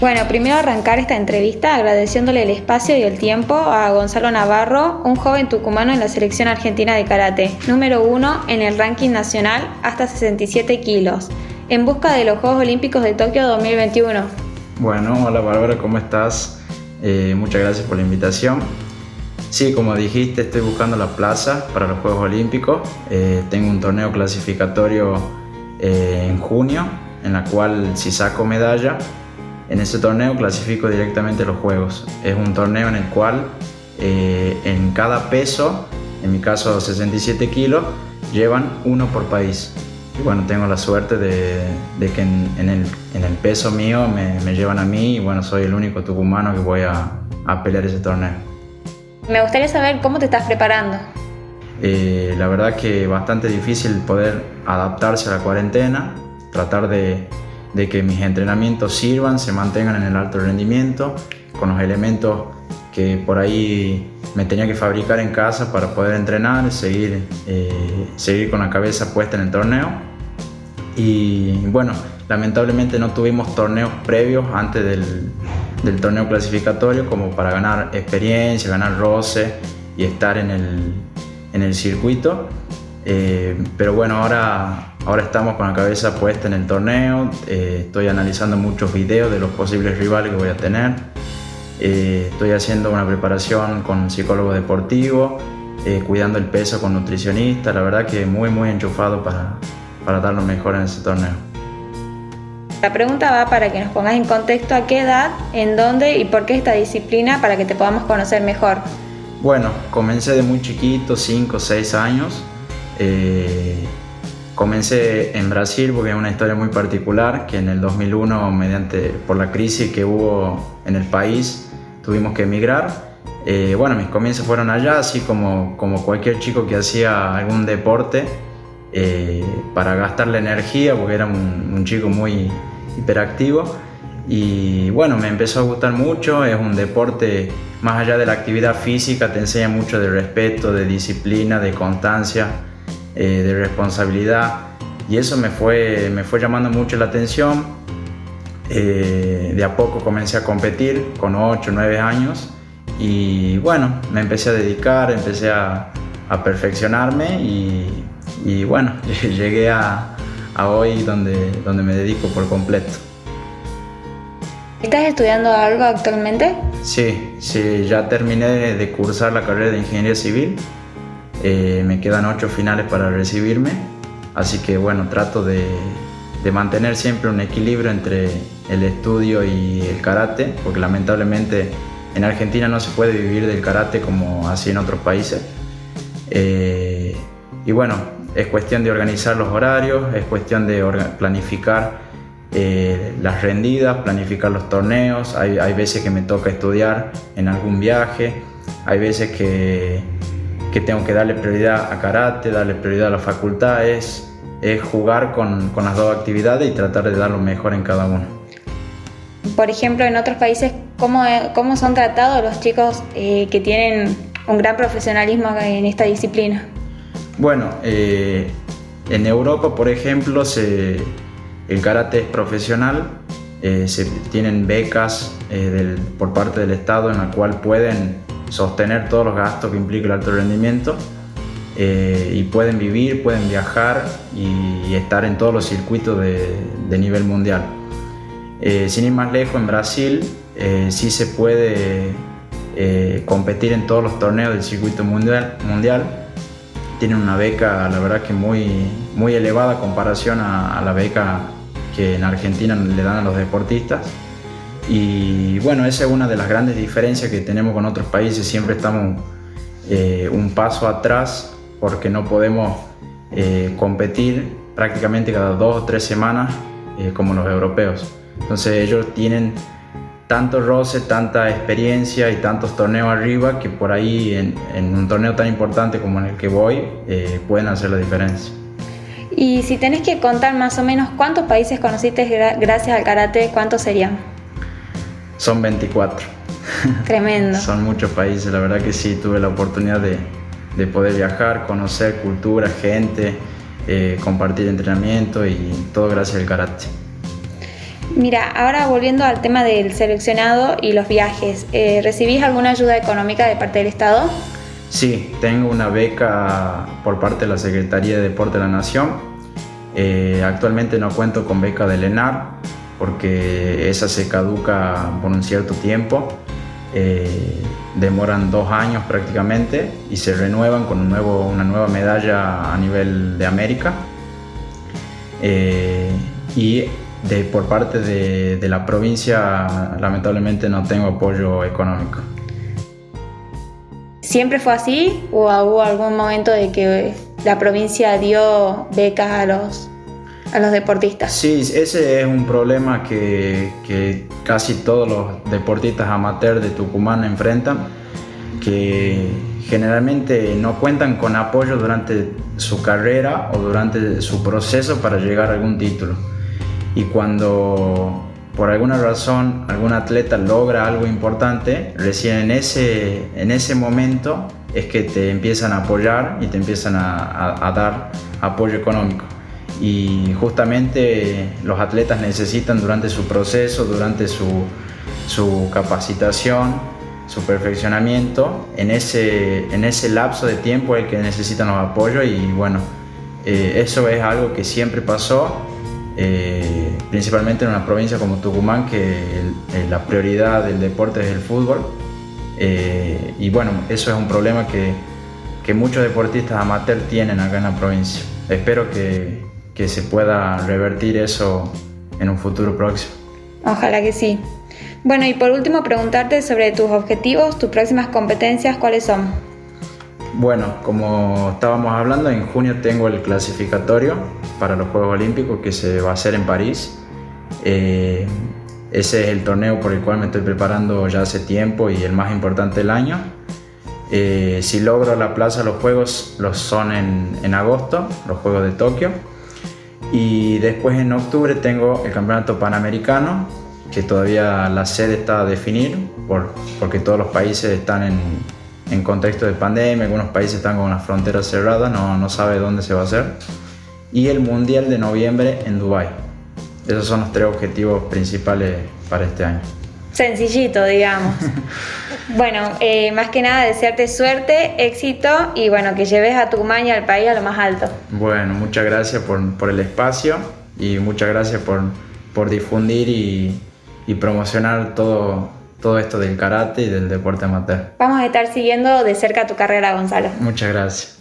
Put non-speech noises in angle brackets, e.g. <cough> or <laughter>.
Bueno, primero arrancar esta entrevista agradeciéndole el espacio y el tiempo a Gonzalo Navarro, un joven tucumano en la selección argentina de karate, número uno en el ranking nacional hasta 67 kilos, en busca de los Juegos Olímpicos de Tokio 2021. Bueno, hola Bárbara, ¿cómo estás? Eh, muchas gracias por la invitación. Sí, como dijiste, estoy buscando la plaza para los Juegos Olímpicos. Eh, tengo un torneo clasificatorio eh, en junio, en la cual si saco medalla, en ese torneo clasifico directamente los juegos. Es un torneo en el cual eh, en cada peso, en mi caso 67 kilos, llevan uno por país. Y bueno, tengo la suerte de, que en, el, peso mío me, llevan a mí y bueno, soy el único tucumano que voy a, pelear ese torneo. Me gustaría saber cómo te estás preparando. Eh, la verdad que bastante difícil poder adaptarse a la cuarentena, tratar de, de que mis entrenamientos sirvan, se mantengan en el alto rendimiento, con los elementos que por ahí me tenía que fabricar en casa para poder entrenar, seguir, eh, seguir con la cabeza puesta en el torneo. Y bueno, lamentablemente no tuvimos torneos previos antes del, del torneo clasificatorio como para ganar experiencia, ganar roce y estar en el, en el circuito. Eh, pero bueno, ahora, ahora estamos con la cabeza puesta en el torneo, eh, estoy analizando muchos videos de los posibles rivales que voy a tener, eh, estoy haciendo una preparación con psicólogo deportivo, cuidando el peso con nutricionista, la verdad que muy muy enchufado para, para dar lo mejor en ese torneo. La pregunta va para que nos pongas en contexto a qué edad, en dónde y por qué esta disciplina para que te podamos conocer mejor. Bueno, comencé de muy chiquito, 5 o 6 años. Eh, comencé en Brasil porque es una historia muy particular, que en el 2001, mediante, por la crisis que hubo en el país, tuvimos que emigrar. Eh, bueno, mis comienzos fueron allá, así como, como cualquier chico que hacía algún deporte, eh, para gastar la energía, porque era un, un chico muy hiperactivo. Y bueno, me empezó a gustar mucho, es un deporte más allá de la actividad física, te enseña mucho de respeto, de disciplina, de constancia eh, de responsabilidad y eso me fue, me fue llamando mucho la atención. Eh, de a poco comencé a competir con 8, 9 años y bueno, me empecé a dedicar, empecé a, a perfeccionarme y, y, bueno, <laughs> llegué a, a, hoy donde, donde me dedico por completo. ¿Estás estudiando algo actualmente? Sí, sí, ya terminé de cursar la carrera de Ingeniería Civil eh, me quedan ocho finales para recibirme, así que bueno, trato de, mantener siempre un equilibrio entre el estudio y el karate, porque lamentablemente en Argentina no se puede vivir del karate como así en otros países. Eh, y bueno, es cuestión de organizar los horarios, es cuestión de planificar eh, las rendidas, planificar los torneos. Hay, hay veces que me toca estudiar en algún viaje, hay veces que que tengo que darle prioridad a karate, darle prioridad a la facultad, es, jugar con, las dos actividades y tratar de dar lo mejor en cada uno. Por ejemplo, en otros países, ¿cómo, cómo son tratados los chicos eh, que tienen un gran profesionalismo en esta disciplina? Bueno, eh, en Europa, por ejemplo, el karate es profesional, eh, se tienen becas por parte del Estado en la cual pueden sostener todos los gastos que implica el alto rendimiento eh, y pueden vivir, pueden viajar y, estar en todos los circuitos de, nivel mundial. Eh, sin ir más lejos, en Brasil eh, sí se puede competir en todos los torneos del circuito mundial. mundial. Tienen una beca, la verdad que muy, muy elevada comparación a la beca que en Argentina le dan a los deportistas. Y bueno, esa es una de las grandes diferencias que tenemos con otros países. Siempre estamos eh, un paso atrás porque no podemos eh, competir prácticamente cada dos o tres semanas eh, como los europeos. Entonces ellos tienen tanto roce, tanta experiencia y tantos torneos arriba que por ahí en, en un torneo tan importante como en el que voy pueden hacer la diferencia. Y si tenés que contar más o menos cuántos países conociste gracias al karate, ¿cuántos serían? Son 24. Tremendo. <laughs> Son muchos países, la verdad que sí, tuve la oportunidad de, de poder viajar, conocer cultura, gente, eh, compartir entrenamiento y todo gracias al karate. Mira, ahora volviendo al tema del seleccionado y los viajes, eh, ¿recibís alguna ayuda económica de parte del Estado? Sí, tengo una beca por parte de la Secretaría de Deporte de la Nación. Eh, actualmente no cuento con beca del ENAR porque esa se caduca por un cierto tiempo. Eh, demoran dos años prácticamente y se renuevan con un nuevo, una nueva medalla a nivel de América. y de, por parte de, de la provincia lamentablemente no tengo apoyo económico. ¿Siempre fue así o hubo algún momento de que la provincia dio becas a los, a los deportistas? Sí, ese es un problema que, que casi todos los deportistas amateurs de Tucumán enfrentan, que generalmente no cuentan con apoyo durante su carrera o durante su proceso para llegar a algún título y cuando por alguna razón algún atleta logra algo importante, recién en ese, en ese momento es que te empiezan a apoyar y te empiezan a, dar apoyo económico. Y justamente los atletas necesitan durante su proceso, durante su, su capacitación, su perfeccionamiento, en ese, en ese lapso de tiempo es el que necesitan los apoyos y bueno, eh, eso es algo que siempre pasó eh, principalmente en una provincia como Tucumán, que la prioridad del deporte es el fútbol. Eh, y bueno, eso es un problema que, que, muchos deportistas amateur tienen acá en la provincia. Espero que, que se pueda revertir eso en un futuro próximo. Ojalá que sí. Bueno, y por último preguntarte sobre tus objetivos, tus próximas competencias, ¿cuáles son? Bueno, como estábamos hablando, en junio tengo el clasificatorio para los Juegos Olímpicos que se va a hacer en París. Eh, ese es el torneo por el cual me estoy preparando ya hace tiempo y el más importante del año. Eh, si logro la plaza, los Juegos los son en, en, agosto, los Juegos de Tokio. Y después en octubre tengo el Campeonato Panamericano, que todavía la sede está a definir, por, porque todos los países están en, en contexto de pandemia, algunos países están con las fronteras cerradas, no, no sabe dónde se va a hacer. Y el Mundial de noviembre en Dubai. Esos son los tres objetivos principales para este año. Sencillito, digamos. <laughs> bueno, eh, más que nada desearte suerte, éxito y bueno, que lleves a Tucumán y al país a lo más alto. Bueno, muchas gracias por, por el espacio y muchas gracias por, por difundir y, y promocionar todo, todo esto del karate y del deporte amateur. Vamos a estar siguiendo de cerca tu carrera, Gonzalo. Muchas gracias.